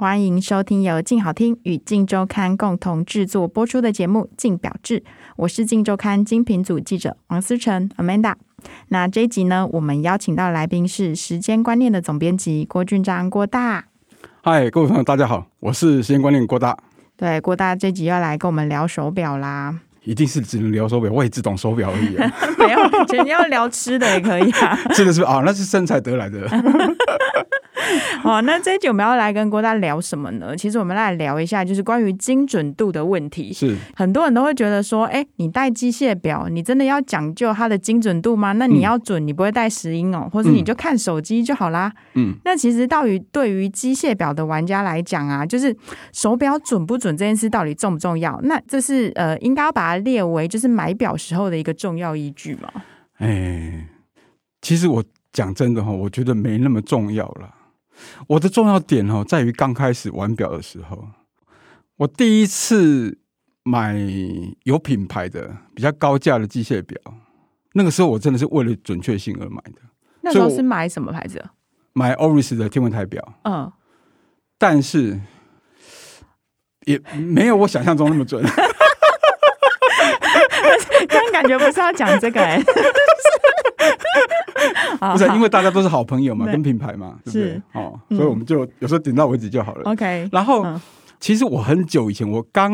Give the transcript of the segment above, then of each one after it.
欢迎收听由静好听与静周刊共同制作播出的节目《静表志》，我是静周刊精品组记者王思成 Amanda。那这一集呢，我们邀请到的来宾是《时间观念》的总编辑郭俊章郭大。嗨，各位朋友，大家好，我是《时间观念》郭大。对，郭大这集要来跟我们聊手表啦。一定是只能聊手表，我也只懂手表而已啊。没有，其实你要聊吃的也可以啊。吃的是啊、哦，那是身材得来的。好，那这一集我们要来跟郭大聊什么呢？其实我们来聊一下，就是关于精准度的问题。是很多人都会觉得说，哎，你戴机械表，你真的要讲究它的精准度吗？那你要准，你不会戴石英哦，或者你就看手机就好啦。嗯，那其实到于对于机械表的玩家来讲啊，就是手表准不准这件事到底重不重要？那这是呃，应该要把它列为就是买表时候的一个重要依据吗？哎，其实我讲真的哈，我觉得没那么重要了。我的重要点哦，在于刚开始玩表的时候，我第一次买有品牌的、比较高价的机械表，那个时候我真的是为了准确性而买的。那时候是买什么牌子？买 Oris 的天文台表。嗯，但是也没有我想象中那么准。但感觉不是要讲这个哎、欸。不是，因为大家都是好朋友嘛，跟品牌嘛，对不对？是哦，所以我们就有时候点到为止就好了。OK。然后，其实我很久以前，我刚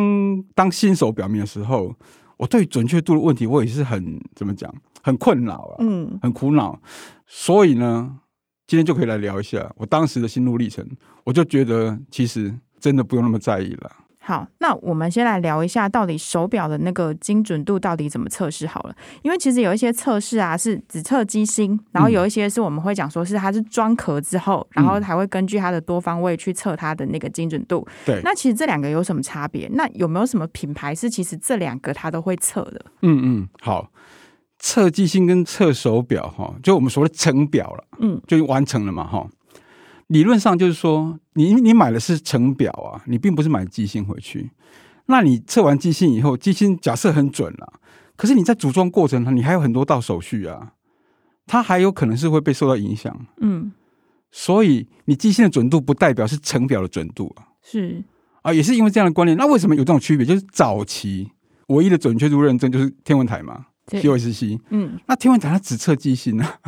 当新手表面的时候，我对准确度的问题，我也是很怎么讲，很困扰啊，嗯，很苦恼。所以呢，今天就可以来聊一下我当时的心路历程。我就觉得，其实真的不用那么在意了。好，那我们先来聊一下，到底手表的那个精准度到底怎么测试好了。因为其实有一些测试啊，是只测机芯，然后有一些是我们会讲说是它是装壳之后，然后还会根据它的多方位去测它的那个精准度。对，那其实这两个有什么差别？那有没有什么品牌是其实这两个它都会测的？嗯嗯，好，测机芯跟测手表哈，就我们所谓成表了，嗯，就完成了嘛哈。理论上就是说，你你买的是成表啊，你并不是买机芯回去。那你测完机芯以后，机芯假设很准了，可是你在组装过程中，你还有很多道手续啊，它还有可能是会被受到影响。嗯，所以你机芯的准度不代表是成表的准度啊。是啊，也是因为这样的观念。那为什么有这种区别？就是早期唯一的准确度认证就是天文台嘛，TOSC。嗯，那天文台它只测机芯啊。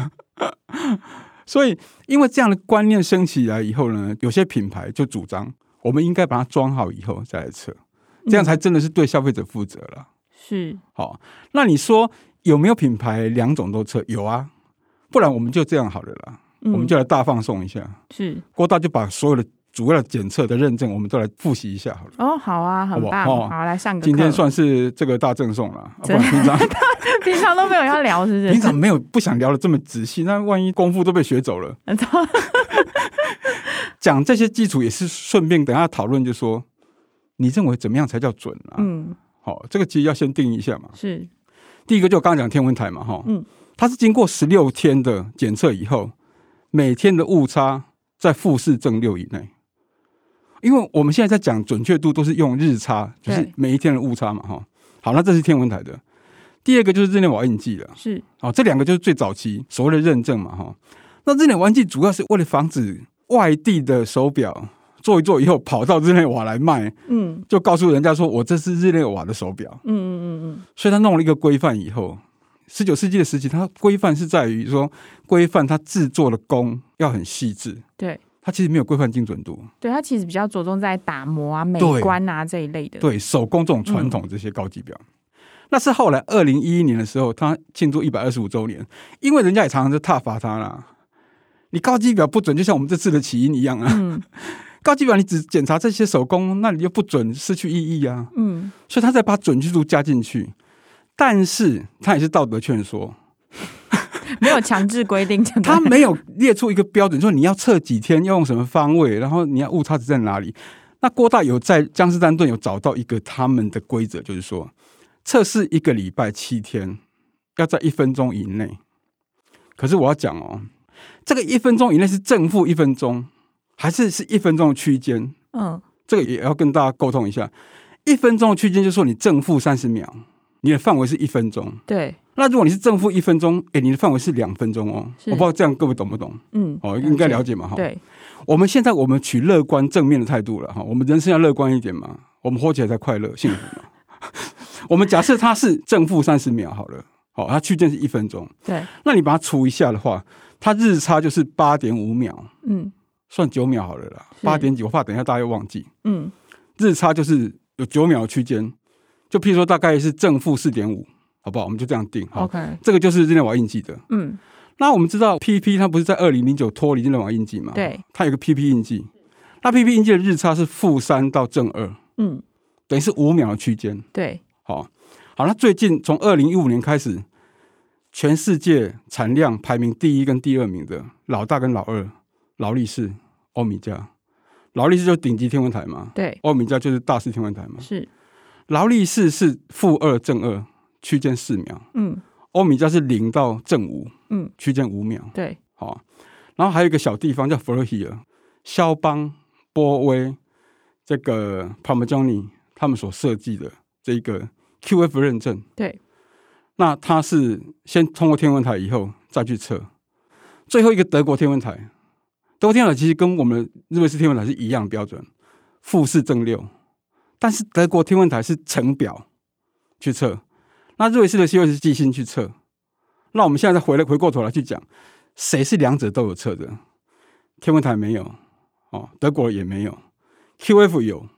所以，因为这样的观念升起来以后呢，有些品牌就主张，我们应该把它装好以后再来测，这样才真的是对消费者负责了。是，好，那你说有没有品牌两种都测？有啊，不然我们就这样好了啦，我们就来大放送一下。是，郭大就把所有的。主要的检测的认证，我们都来复习一下好了。哦，好啊，很棒，好，来上个。今天算是这个大赠送了，啊、不然平常 平常都没有要聊，是不是？平常没有不想聊的这么仔细，那万一功夫都被学走了。讲这些基础也是顺便等下讨论，就说你认为怎么样才叫准啊？嗯，好，这个其实要先定一下嘛。是，第一个就我刚刚讲天文台嘛，哈，嗯，它是经过十六天的检测以后，每天的误差在负四正六以内。因为我们现在在讲准确度，都是用日差，就是每一天的误差嘛，哈。好，那这是天文台的。第二个就是日内瓦印记了，是。哦，这两个就是最早期所谓的认证嘛，哈。那日内瓦印记主要是为了防止外地的手表做一做以后跑到日内瓦来卖，嗯，就告诉人家说我这是日内瓦的手表，嗯嗯嗯嗯。所以他弄了一个规范以后，十九世纪的时期，它规范是在于说规范它制作的工要很细致，对。它其实没有规范精准度，对，它其实比较着重在打磨啊、美观啊这一类的，对手工这种传统这些高级表。嗯、那是后来二零一一年的时候，他庆祝一百二十五周年，因为人家也常常在挞伐他啦。你高级表不准，就像我们这次的起因一样啊。嗯、高级表你只检查这些手工，那你就不准，失去意义啊。嗯，所以他才把准确度加进去，但是他也是道德劝说。没有强制规定，他没有列出一个标准，说你要测几天，要用什么方位，然后你要误差值在哪里。那郭大有在江诗丹顿有找到一个他们的规则，就是说测试一个礼拜七天，要在一分钟以内。可是我要讲哦，这个一分钟以内是正负一分钟，还是是一分钟的区间？嗯，这个也要跟大家沟通一下。一分钟的区间就是说你正负三十秒，你的范围是一分钟。对。那如果你是正负一分钟，哎，你的范围是两分钟哦。我不知道这样各位懂不懂？嗯，哦，应该了解嘛哈。对。我们现在我们取乐观正面的态度了哈，我们人生要乐观一点嘛，我们活起来才快乐幸福嘛。我们假设它是正负三十秒好了，好，它区间是一分钟，对，那你把它除一下的话，它日差就是八点五秒，嗯，算九秒好了啦，八点几，我怕等一下大家又忘记，嗯，日差就是有九秒的区间，就譬如说大概是正负四点五，好不好？我们就这样定，好，OK，这个就是日内瓦印记的，嗯。那我们知道，PP 它不是在二零零九脱离日内瓦印记嘛？对，它有个 PP 印记。那 PP 印记的日差是负三到正二，嗯，等于是五秒的区间。对，好，好。那最近从二零一五年开始，全世界产量排名第一跟第二名的老大跟老二，劳力士、欧米茄。劳力士就是顶级天文台嘛，对，欧米茄就是大师天文台嘛。是，劳力士是负二正二，区间四秒。嗯。欧米茄是零到正五，嗯，区间五秒，对，好，然后还有一个小地方叫弗洛希尔，肖邦、波威，这个 Parmigiani 他们所设计的这一个 QF 认证，对，那它是先通过天文台以后再去测，最后一个德国天文台，德国天文台其实跟我们日维斯天文台是一样的标准，负四正六，但是德国天文台是成表去测。那瑞士的希尔是机芯去测，那我们现在再回来回过头来去讲，谁是两者都有测的？天文台没有，哦，德国也没有，QF 有，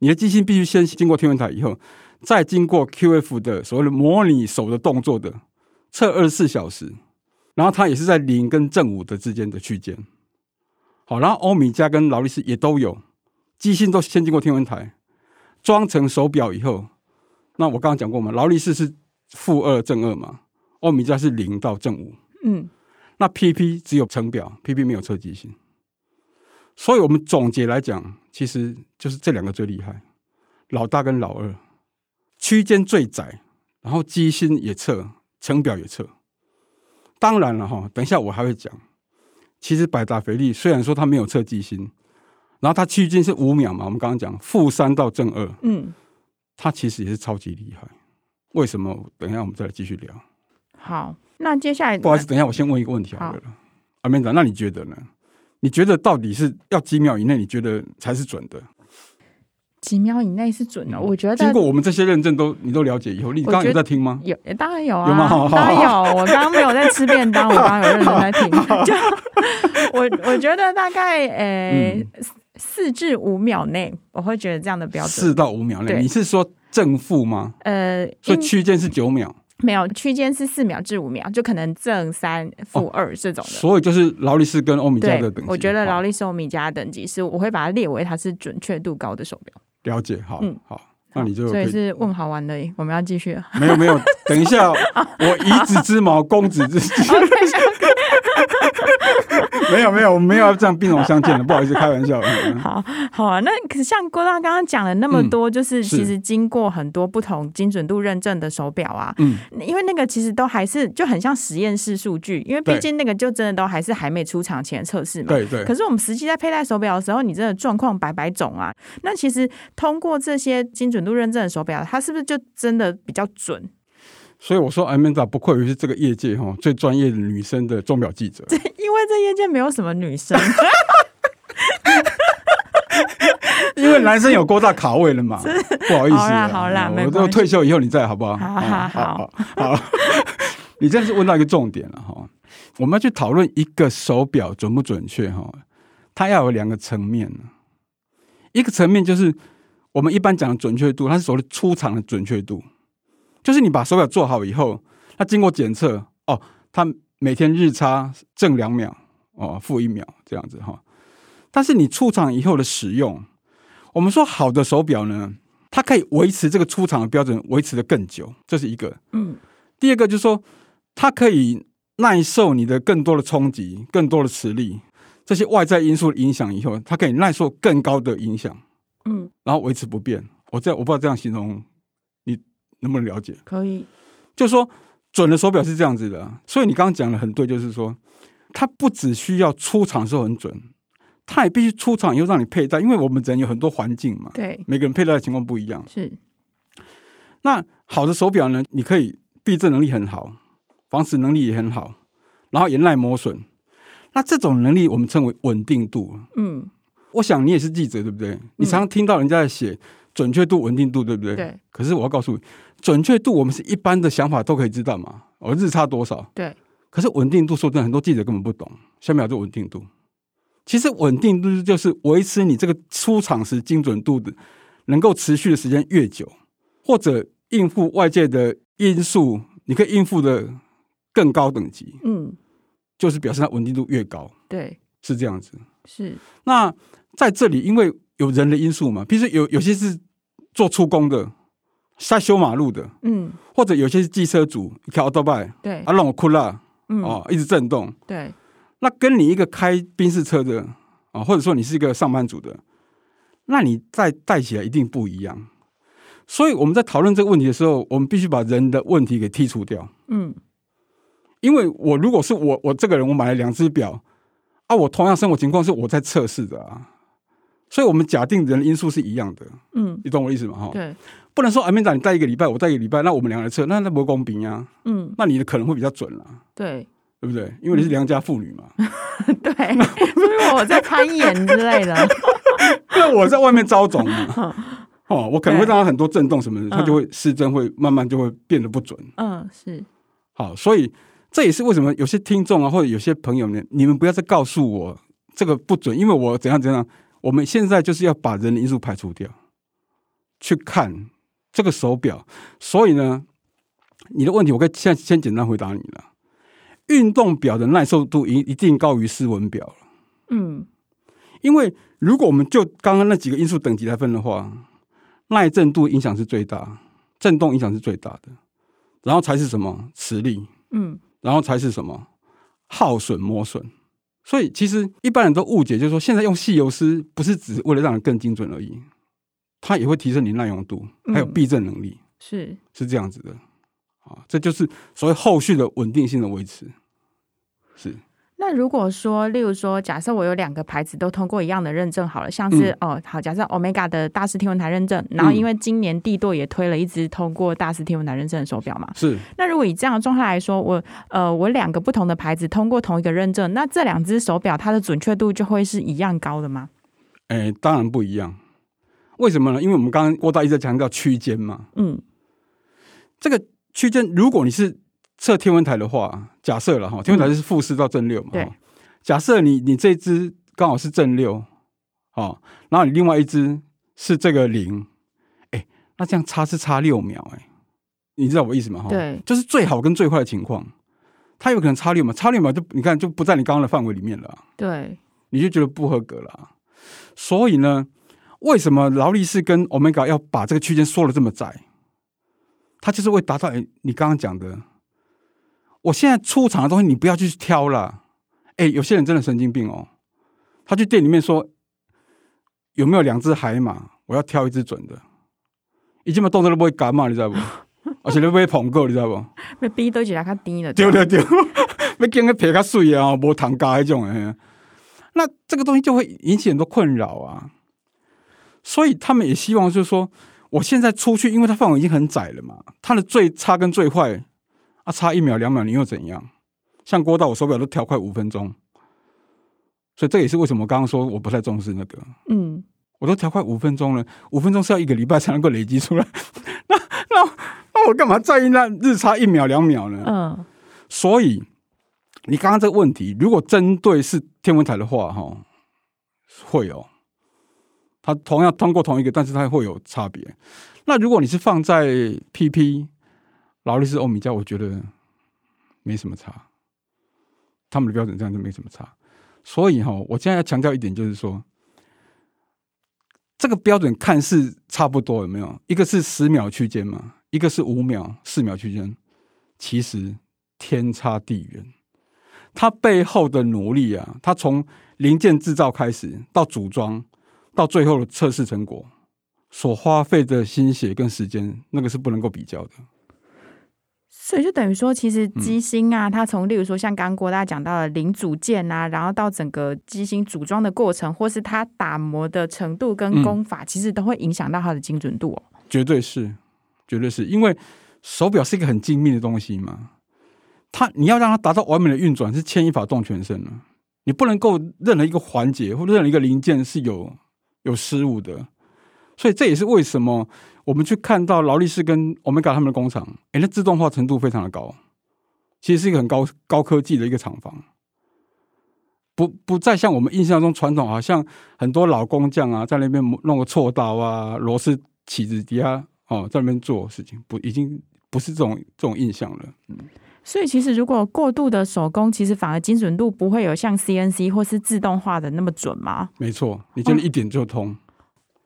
你的机芯必须先经过天文台以后，再经过 QF 的所谓的模拟手的动作的测二十四小时，然后它也是在零跟正五的之间的区间。好，然后欧米茄跟劳力士也都有，机芯都先经过天文台装成手表以后。那我刚刚讲过嘛，劳力士是负二正二嘛，欧米茄是零到正五，嗯，那 PP 只有成表，PP 没有测机芯，所以我们总结来讲，其实就是这两个最厉害，老大跟老二，区间最窄，然后机芯也测，成表也测，当然了哈，等一下我还会讲，其实百达翡丽虽然说它没有测机芯，然后它区间是五秒嘛，我们刚刚讲负三到正二，嗯。它其实也是超级厉害，为什么？等一下我们再来继续聊。好，那接下来不好意思，等一下我先问一个问题好了。阿明长，那你觉得呢？你觉得到底是要几秒以内？你觉得才是准的？几秒以内是准的，嗯、我觉得。经过我们这些认证都你都了解以后，你刚刚有在听吗？有，当然有啊。有吗？当然有。我刚刚没有在吃便当，我刚刚有认真在听。就我我觉得大概呃。四至五秒内，我会觉得这样的标准。四到五秒内，你是说正负吗？呃，所以区间是九秒。没有，区间是四秒至五秒，就可能正三、负二这种的。所以就是劳力士跟欧米茄的等级。我觉得劳力士、欧米茄的等级是，我会把它列为它是准确度高的手表。了解，好，嗯，好，那你就所以是问好玩的，我们要继续。没有没有，等一下，我 以子之矛攻子之盾。没有没有，我们没有要这样兵戎相见的，不好意思，开玩笑。好好啊，那可是像郭大刚刚讲了那么多，就是其实经过很多不同精准度认证的手表啊，嗯，因为那个其实都还是就很像实验室数据，因为毕竟那个就真的都还是还没出厂前测试嘛，对对。可是我们实际在佩戴手表的时候，你真的状况百百种啊。那其实通过这些精准度认证的手表，它是不是就真的比较准？所以我说，Amanda 不愧于是这个业界哈最专业的女生的钟表记者。因为这业界没有什么女生，因为男生有郭大卡位了嘛。不好意思，好啦好啦，我都退休以后你再好不好？好好好好。你这是问到一个重点了哈。我们要去讨论一个手表准不准确哈，它要有两个层面。一个层面就是我们一般讲的准确度，它是所谓的出厂的准确度。就是你把手表做好以后，它经过检测，哦，它每天日差正两秒，哦，负一秒这样子哈。但是你出厂以后的使用，我们说好的手表呢，它可以维持这个出厂的标准，维持的更久，这是一个。嗯。第二个就是说，它可以耐受你的更多的冲击、更多的磁力，这些外在因素的影响以后，它可以耐受更高的影响，嗯，然后维持不变。我这我不知道这样形容你能不能了解？可以，就是说准的手表是这样子的，所以你刚刚讲的很对，就是说它不只需要出厂时候很准，它也必须出厂以后让你佩戴，因为我们人有很多环境嘛，对，每个人佩戴的情况不一样。是，那好的手表呢，你可以避震能力很好。防止能力也很好，然后也耐磨损。那这种能力我们称为稳定度。嗯，我想你也是记者，对不对？你常常听到人家在写准确度、稳定度，对不对？对。可是我要告诉你，准确度我们是一般的想法都可以知道嘛。我日差多少？对。可是稳定度，说真的，很多记者根本不懂。下面叫做稳定度。其实稳定度就是维持你这个出厂时精准度的，能够持续的时间越久，或者应付外界的因素，你可以应付的。更高等级，嗯，就是表示它稳定度越高，对，是这样子。是那在这里，因为有人的因素嘛，比如说有有些是做出工的，在修马路的，嗯，或者有些是机车主开奥多拜，对，啊让我哭了，嗯，哦，一直震动，对。那跟你一个开宾士车的啊，或者说你是一个上班族的，那你再戴起来一定不一样。所以我们在讨论这个问题的时候，我们必须把人的问题给剔除掉，嗯。因为我如果是我我这个人，我买了两只表啊，我同样生活情况是我在测试的啊，所以我们假定人的因素是一样的，嗯，你懂我意思吗？哈，对，不能说阿明长你带一个礼拜，我带一个礼拜，那我们两个人测，那那不公平呀，嗯，那你的可能会比较准了，对，对不对？因为你是良家妇女嘛，对，所以我在攀岩之类的，因为我在外面招总嘛，哦，我可能会让他很多震动什么的，他就会失真，会慢慢就会变得不准，嗯，是，好，所以。这也是为什么有些听众啊，或者有些朋友呢，你们不要再告诉我这个不准，因为我怎样怎样。我们现在就是要把人的因素排除掉，去看这个手表。所以呢，你的问题我可以现先简单回答你了。运动表的耐受度一一定高于斯文表了。嗯，因为如果我们就刚刚那几个因素等级来分的话，耐震度影响是最大，震动影响是最大的，然后才是什么磁力。嗯。然后才是什么耗损磨损，所以其实一般人都误解，就是说现在用细油丝不是只为了让人更精准而已，它也会提升你耐用度，还有避震能力，是。是这样子的。啊，这就是所谓后续的稳定性的维持，是。那如果说，例如说，假设我有两个牌子都通过一样的认证好了，像是、嗯、哦，好，假设 Omega 的大师天文台认证，然后因为今年帝舵也推了一支通过大师天文台认证的手表嘛，是。那如果以这样的状态来说，我呃，我两个不同的牌子通过同一个认证，那这两只手表它的准确度就会是一样高的吗？哎，当然不一样。为什么呢？因为我们刚刚郭大一直在强调区间嘛，嗯，这个区间，如果你是。测天文台的话，假设了哈，天文台是负四到正六嘛。对。假设你你这只刚好是正六，哦，然后你另外一只是这个零，哎，那这样差是差六秒，哎，你知道我意思吗？哈，对，就是最好跟最坏的情况，它有可能差六秒，差六秒就你看就不在你刚刚的范围里面了。对，你就觉得不合格了。所以呢，为什么劳力士跟 Omega 要把这个区间缩的这么窄？它就是为达到你刚刚讲的。我现在出厂的东西，你不要去挑了。哎，有些人真的神经病哦，他去店里面说有没有两只海马，我要挑一只准的。已经把动作都不会干嘛，你知道不？而且都不会捧够，你知道不？被逼都起来较低了。对对对，要见个皮较水啊，无糖加那种哎。那这个东西就会引起很多困扰啊。所以他们也希望就是说，我现在出去，因为它范围已经很窄了嘛，它的最差跟最坏。啊，差一秒两秒，你又怎样？像郭道，我手表都调快五分钟，所以这也是为什么我刚刚说我不太重视那个。嗯，我都调快五分钟了，五分钟是要一个礼拜才能够累积出来。那那那我干嘛在意那日差一秒两秒呢？嗯，所以你刚刚这个问题，如果针对是天文台的话，哈，会有，它同样通过同一个，但是它会有差别。那如果你是放在 PP。劳力士、欧米茄，我觉得没什么差，他们的标准这样就没什么差。所以哈，我现在要强调一点，就是说，这个标准看似差不多，有没有？一个是十秒区间嘛，一个是五秒、四秒区间，其实天差地远。它背后的努力啊，它从零件制造开始到组装，到最后的测试成果，所花费的心血跟时间，那个是不能够比较的。所以就等于说，其实机芯啊，它从例如说像刚刚郭大讲到的零组件啊，然后到整个机芯组装的过程，或是它打磨的程度跟工法，其实都会影响到它的精准度哦。绝对是，绝对是因为手表是一个很精密的东西嘛，它你要让它达到完美的运转，是牵一发动全身了。你不能够任何一个环节或任何一个零件是有有失误的，所以这也是为什么。我们去看到劳力士跟 Omega 他们的工厂，哎，那自动化程度非常的高，其实是一个很高高科技的一个厂房，不不再像我们印象中传统，好像很多老工匠啊，在那边弄个锉刀啊、螺丝起子底下哦，在那边做事情，不已经不是这种这种印象了。嗯，所以其实如果过度的手工，其实反而精准度不会有像 CNC 或是自动化的那么准吗？没错，你真的一点就通。哦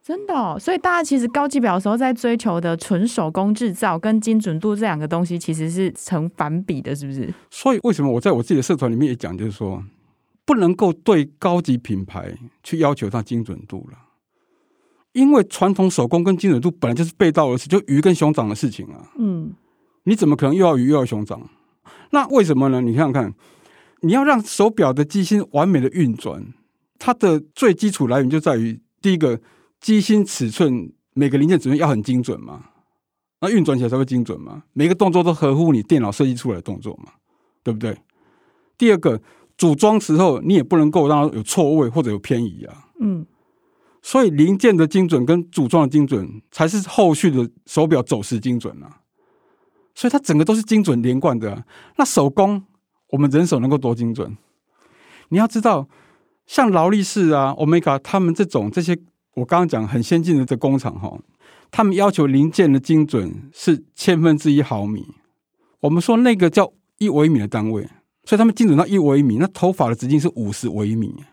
真的哦，所以大家其实高级表的时候在追求的纯手工制造跟精准度这两个东西其实是成反比的，是不是？所以为什么我在我自己的社团里面也讲，就是说不能够对高级品牌去要求它精准度了，因为传统手工跟精准度本来就是背道而驰，就鱼跟熊掌的事情啊。嗯，你怎么可能又要鱼又要熊掌？那为什么呢？你想想看，你要让手表的机芯完美的运转，它的最基础来源就在于第一个。机芯尺寸每个零件尺寸要很精准嘛，那运转起来才会精准嘛。每个动作都合乎你电脑设计出来的动作嘛，对不对？第二个，组装时候你也不能够让它有错位或者有偏移啊。嗯，所以零件的精准跟组装的精准才是后续的手表走时精准啊。所以它整个都是精准连贯的啊。那手工我们人手能够多精准？你要知道，像劳力士啊、Omega 他们这种这些。我刚刚讲很先进的这工厂哈，他们要求零件的精准是千分之一毫米，我们说那个叫一微米的单位，所以他们精准到一微米，那头发的直径是五十微米，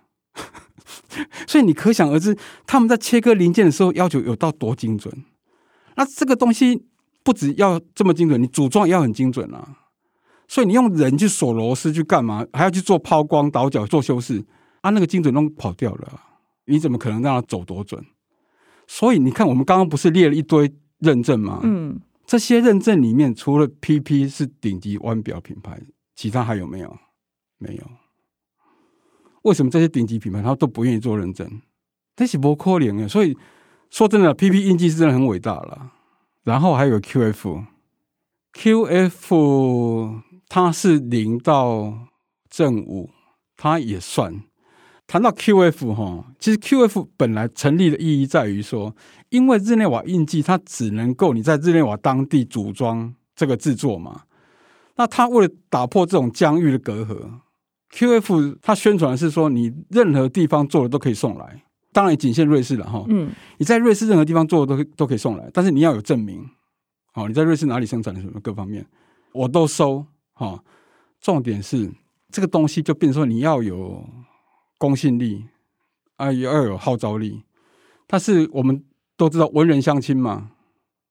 所以你可想而知他们在切割零件的时候要求有到多精准。那这个东西不只要这么精准，你组装也要很精准啊。所以你用人去锁螺丝去干嘛？还要去做抛光、倒角、做修饰啊，那个精准都跑掉了。你怎么可能让它走多准？所以你看，我们刚刚不是列了一堆认证吗？嗯，这些认证里面，除了 PP 是顶级腕表品牌，其他还有没有？没有。为什么这些顶级品牌他都不愿意做认证？这是不可能的。所以说真的，PP 印记是真的很伟大了。然后还有 QF，QF 它是零到正五，它也算。谈到 QF 哈，其实 QF 本来成立的意义在于说，因为日内瓦印记它只能够你在日内瓦当地组装这个制作嘛，那它为了打破这种疆域的隔阂，QF 它宣传的是说你任何地方做的都可以送来，当然仅限瑞士了哈。嗯，你在瑞士任何地方做的都可以都可以送来，但是你要有证明，好，你在瑞士哪里生产的什么各方面我都收哈。重点是这个东西就变成说你要有。公信力啊，也要有号召力。但是我们都知道文人相亲嘛。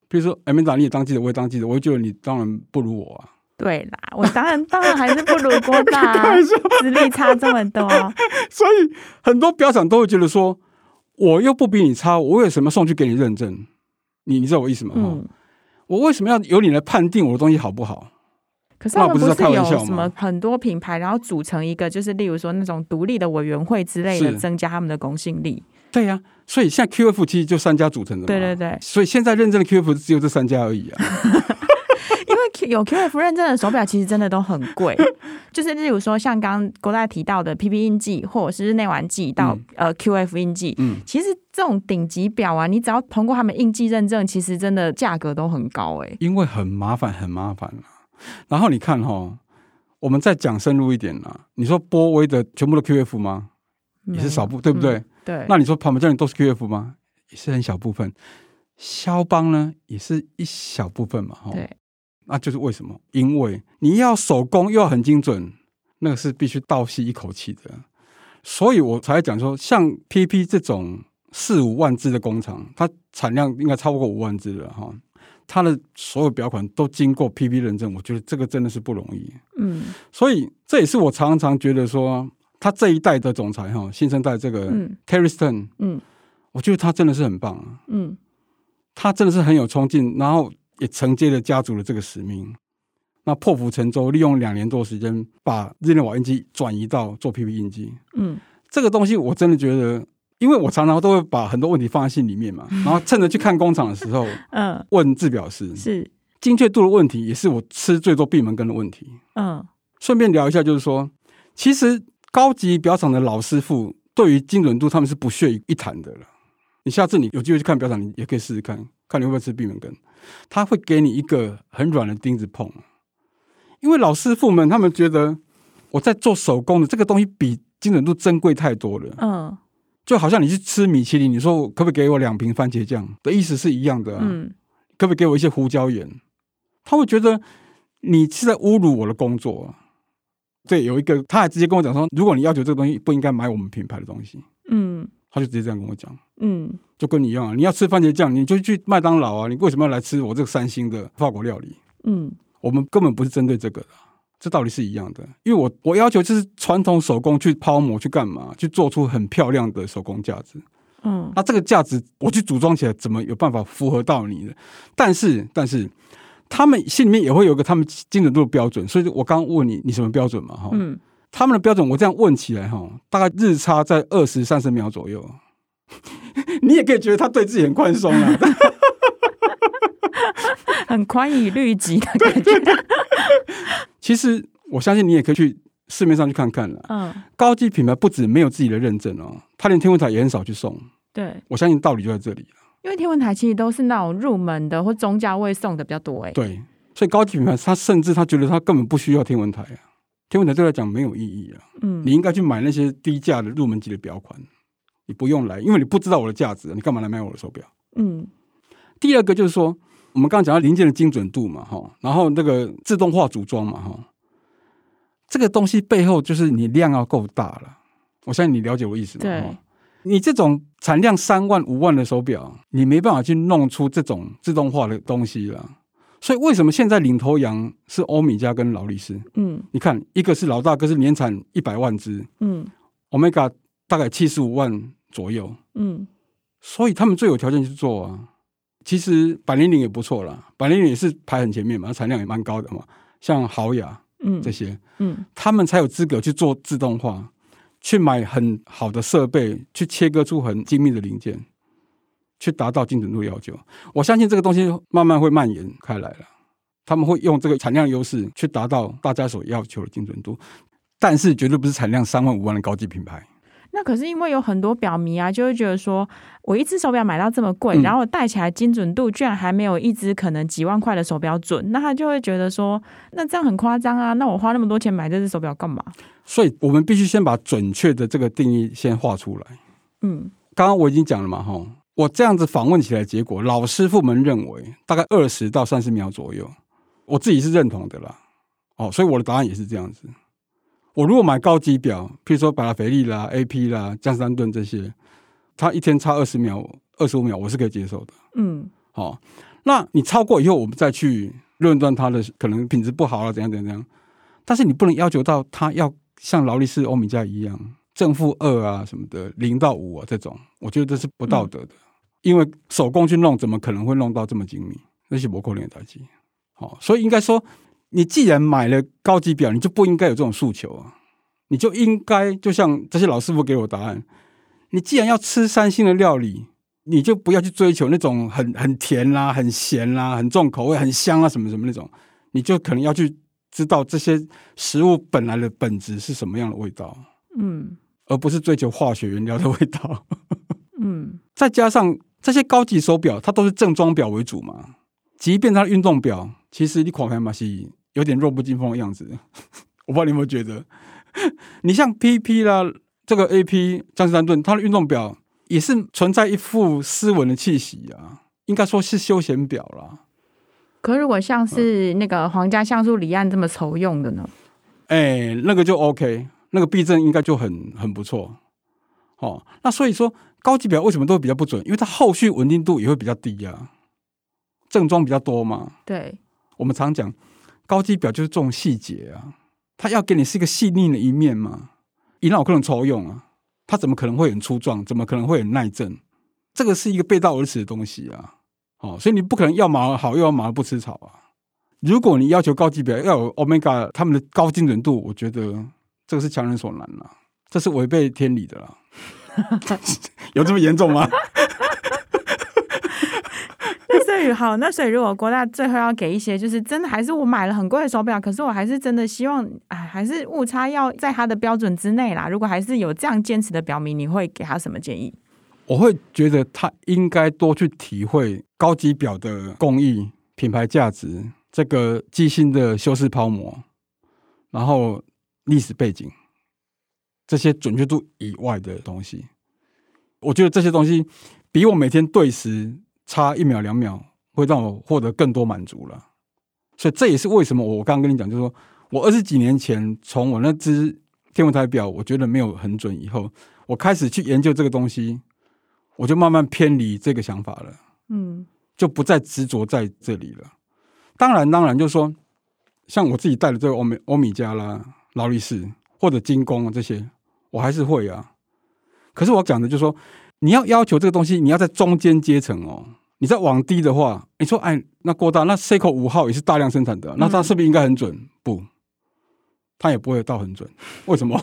比如说，Amanda，你也当记者，我也当记者，我会觉得你当然不如我啊。对啦，我当然当然还是不如郭大，啊，实力差这么多。所以很多表长都会觉得说，我又不比你差，我为什么送去给你认证？你你知道我意思吗？嗯，我为什么要由你来判定我的东西好不好？可是他们不是有什么很多品牌，然后组成一个，就是例如说那种独立的委员会之类的，增加他们的公信力。对呀、啊，所以现在 QF 其实就三家组成的嘛。对对对。所以现在认证的 QF 只有这三家而已啊。因为有 QF 认证的手表，其实真的都很贵。就是例如说，像刚刚郭大提到的 PP 印记，或者是内玩记到、嗯、呃 QF 印记，嗯，其实这种顶级表啊，你只要通过他们印记认证，其实真的价格都很高哎。因为很麻烦，很麻烦然后你看哈，我们再讲深入一点啦。你说波威的全部都 QF 吗？也是少部，对不对？嗯、对。那你说跑马家里都是 QF 吗？也是很小部分。肖邦呢，也是一小部分嘛。哈。对。那就是为什么？因为你要手工又要很精准，那个是必须倒吸一口气的。所以我才讲说，像 PP 这种四五万只的工厂，它产量应该超过五万只了哈。它的所有表款都经过 PP 认证，我觉得这个真的是不容易。嗯，所以这也是我常常觉得说，他这一代的总裁哈，新生代这个 Terry Stern，嗯，我觉得他真的是很棒啊。嗯，他真的是很有冲劲，然后也承接了家族的这个使命。那破釜沉舟，利用两年多时间，把日内瓦印记转移到做 PP 印记。嗯，这个东西我真的觉得。因为我常常都会把很多问题放在心里面嘛，然后趁着去看工厂的时候，嗯，问制表师是精确度的问题，也是我吃最多闭门羹的问题。嗯，顺便聊一下，就是说，其实高级表厂的老师傅对于精准度他们是不屑一谈的了。你下次你有机会去看表厂，你也可以试试看看你会不会吃闭门羹。他会给你一个很软的钉子碰，因为老师傅们他们觉得我在做手工的这个东西比精准度珍贵太多了。嗯。就好像你去吃米其林，你说可不可以给我两瓶番茄酱的意思是一样的，啊，嗯，可不可以给我一些胡椒盐？他会觉得你是在侮辱我的工作。对，有一个他还直接跟我讲说，如果你要求这个东西不应该买我们品牌的东西，嗯，他就直接这样跟我讲，嗯，就跟你一样啊，你要吃番茄酱，你就去麦当劳啊，你为什么要来吃我这个三星的法国料理？嗯，我们根本不是针对这个的。这道理是一样的，因为我我要求就是传统手工去抛模去干嘛，去做出很漂亮的手工架子。嗯，那这个架子我去组装起来，怎么有办法符合到你呢？但是但是他们心里面也会有个他们精准度的标准，所以我刚刚问你，你什么标准嘛？哈，嗯，他们的标准我这样问起来哈，大概日差在二十三十秒左右，你也可以觉得他对自己很宽松啊，很宽以律己的感觉。其实我相信你也可以去市面上去看看了。嗯，高级品牌不止没有自己的认证哦，他连天文台也很少去送。对，我相信道理就在这里。因为天文台其实都是那种入门的或中价位送的比较多哎。对，所以高级品牌他甚至他觉得他根本不需要天文台啊，天文台对他来讲没有意义啊。嗯，你应该去买那些低价的入门级的表款，你不用来，因为你不知道我的价值，你干嘛来买我的手表？嗯，第二个就是说。我们刚刚讲到零件的精准度嘛，哈，然后那个自动化组装嘛，哈，这个东西背后就是你量要够大了。我相信你了解我意思吗？对，你这种产量三万五万的手表，你没办法去弄出这种自动化的东西了。所以为什么现在领头羊是欧米茄跟劳力士？嗯，你看，一个是老大哥是年产一百万只，嗯，Omega 大概七十五万左右，嗯，所以他们最有条件去做啊。其实百年灵也不错啦，百年灵也是排很前面嘛，产量也蛮高的嘛。像豪雅，嗯，这些，嗯，他们才有资格去做自动化，去买很好的设备，去切割出很精密的零件，去达到精准度要求。我相信这个东西慢慢会蔓延开来了，他们会用这个产量优势去达到大家所要求的精准度，但是绝对不是产量三万五万的高级品牌。那可是因为有很多表迷啊，就会觉得说，我一只手表买到这么贵，嗯、然后我戴起来精准度居然还没有一只可能几万块的手表准，那他就会觉得说，那这样很夸张啊！那我花那么多钱买这只手表干嘛？所以我们必须先把准确的这个定义先画出来。嗯，刚刚我已经讲了嘛，哈，我这样子访问起来，结果老师傅们认为大概二十到三十秒左右，我自己是认同的啦。哦，所以我的答案也是这样子。我如果买高级表，譬如说百达翡丽啦、AP 啦、江诗丹顿这些，它一天差二十秒、二十五秒，我是可以接受的。嗯，好，那你超过以后，我们再去论断它的可能品质不好了，怎样怎样怎样。但是你不能要求到它要像劳力士、欧米茄一样正负二啊什么的，零到五啊这种，我觉得这是不道德的。嗯、因为手工去弄，怎么可能会弄到这么精密？那些不可能的代志。好，所以应该说。你既然买了高级表，你就不应该有这种诉求啊！你就应该就像这些老师傅给我答案，你既然要吃三星的料理，你就不要去追求那种很很甜啦、啊、很咸啦、啊、很重口味、很香啊什么什么那种，你就可能要去知道这些食物本来的本质是什么样的味道，嗯，而不是追求化学原料的味道，嗯，再加上这些高级手表，它都是正装表为主嘛，即便它的运动表，其实你看看嘛是。有点弱不禁风的样子，我不知道你有没有觉得？你像 PP 啦，这个 AP 江诗丹顿，它的运动表也是存在一副斯文的气息啊，应该说是休闲表啦。可如果像是那个皇家橡树离岸这么愁用的呢？哎、欸，那个就 OK，那个避震应该就很很不错。哦，那所以说高级表为什么都会比较不准？因为它后续稳定度也会比较低啊。正装比较多嘛。对，我们常讲高级表就是重细节啊，它要给你是一个细腻的一面嘛。一脑可能抽用啊，它怎么可能会很粗壮？怎么可能会很耐震？这个是一个背道而驰的东西啊。哦，所以你不可能要马儿好又要马儿不吃草啊。如果你要求高级表要有 Omega 他们的高精准度，我觉得这个是强人所难了，这是违背天理的啦。有这么严重吗？所以好，那所以如果郭大最后要给一些，就是真的还是我买了很贵的手表，可是我还是真的希望，哎，还是误差要在他的标准之内啦。如果还是有这样坚持的表明，你会给他什么建议？我会觉得他应该多去体会高级表的工艺、品牌价值，这个机芯的修饰抛模，然后历史背景。这些准确度以外的东西，我觉得这些东西比我每天对时差一秒两秒会让我获得更多满足了。所以这也是为什么我刚刚跟你讲，就是说我二十几年前从我那只天文台表，我觉得没有很准，以后我开始去研究这个东西，我就慢慢偏离这个想法了。嗯，就不再执着在这里了。当然，当然就是说，像我自己带的这个欧米欧米茄啦、劳力士或者精工啊这些。我还是会啊，可是我讲的就是说，你要要求这个东西，你要在中间阶层哦。你再往低的话，你说哎，那郭大那 Seiko 五号也是大量生产的，那它是不是应该很准？嗯、不，它也不会到很准。为什么？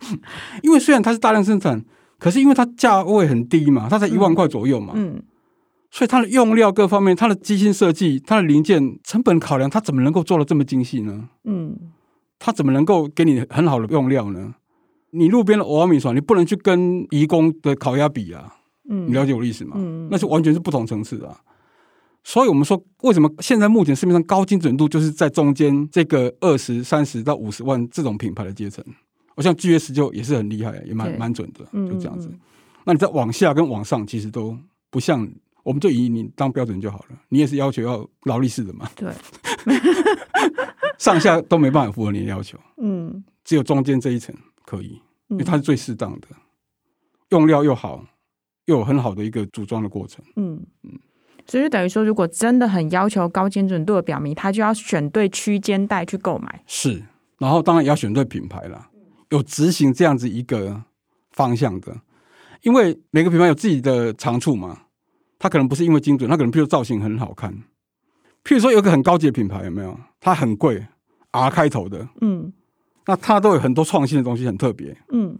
因为虽然它是大量生产，可是因为它价位很低嘛，它才一万块左右嘛，嗯，嗯，所以它的用料各方面，它的机芯设计，它的零件成本考量，它怎么能够做的这么精细呢？嗯，它怎么能够给你很好的用料呢？你路边的欧米爽，你不能去跟移工的烤鸭比啊！嗯，你了解我的意思吗？嗯，那是完全是不同层次的啊。所以我们说，为什么现在目前市面上高精准度就是在中间这个二十三十到五十万这种品牌的阶层？我像 GS 就也是很厉害，也蛮蛮准的，就这样子。那你在往下跟往上，其实都不像，我们就以你当标准就好了。你也是要求要劳力士的嘛？对，上下都没办法符合你的要求。嗯，只有中间这一层可以。因为它是最适当的，用料又好，又有很好的一个组装的过程。嗯嗯，所以就等于说，如果真的很要求高精准度的表迷，他就要选对区间带去购买。是，然后当然也要选对品牌了，有执行这样子一个方向的，因为每个品牌有自己的长处嘛。它可能不是因为精准，它可能譬如造型很好看。譬如说有个很高级的品牌，有没有？它很贵，R 开头的。嗯。那它都有很多创新的东西，很特别。嗯，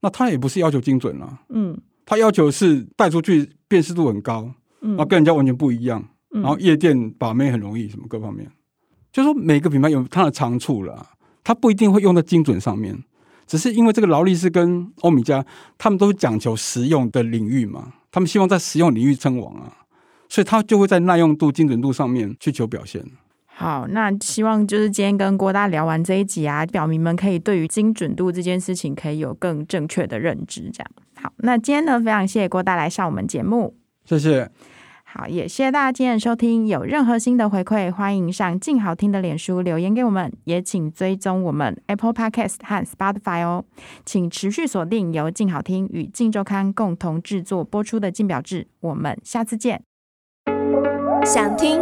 那它也不是要求精准了。嗯，它要求是带出去辨识度很高，嗯，然后跟人家完全不一样。嗯，然后夜店把妹很容易，什么各方面，就是说每个品牌有它的长处了，它不一定会用在精准上面，只是因为这个劳力士跟欧米茄，他们都是讲求实用的领域嘛，他们希望在实用领域称王啊，所以它就会在耐用度、精准度上面去求表现。好，那希望就是今天跟郭大聊完这一集啊，表迷们可以对于精准度这件事情可以有更正确的认知。这样，好，那今天呢，非常谢谢郭大来上我们节目，谢谢。好，也谢谢大家今天的收听。有任何新的回馈，欢迎上静好听的脸书留言给我们，也请追踪我们 Apple Podcast 和 Spotify 哦。请持续锁定由静好听与静周刊共同制作播出的《静表志》，我们下次见。想听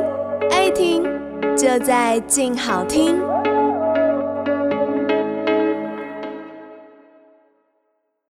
爱听。就在静好听。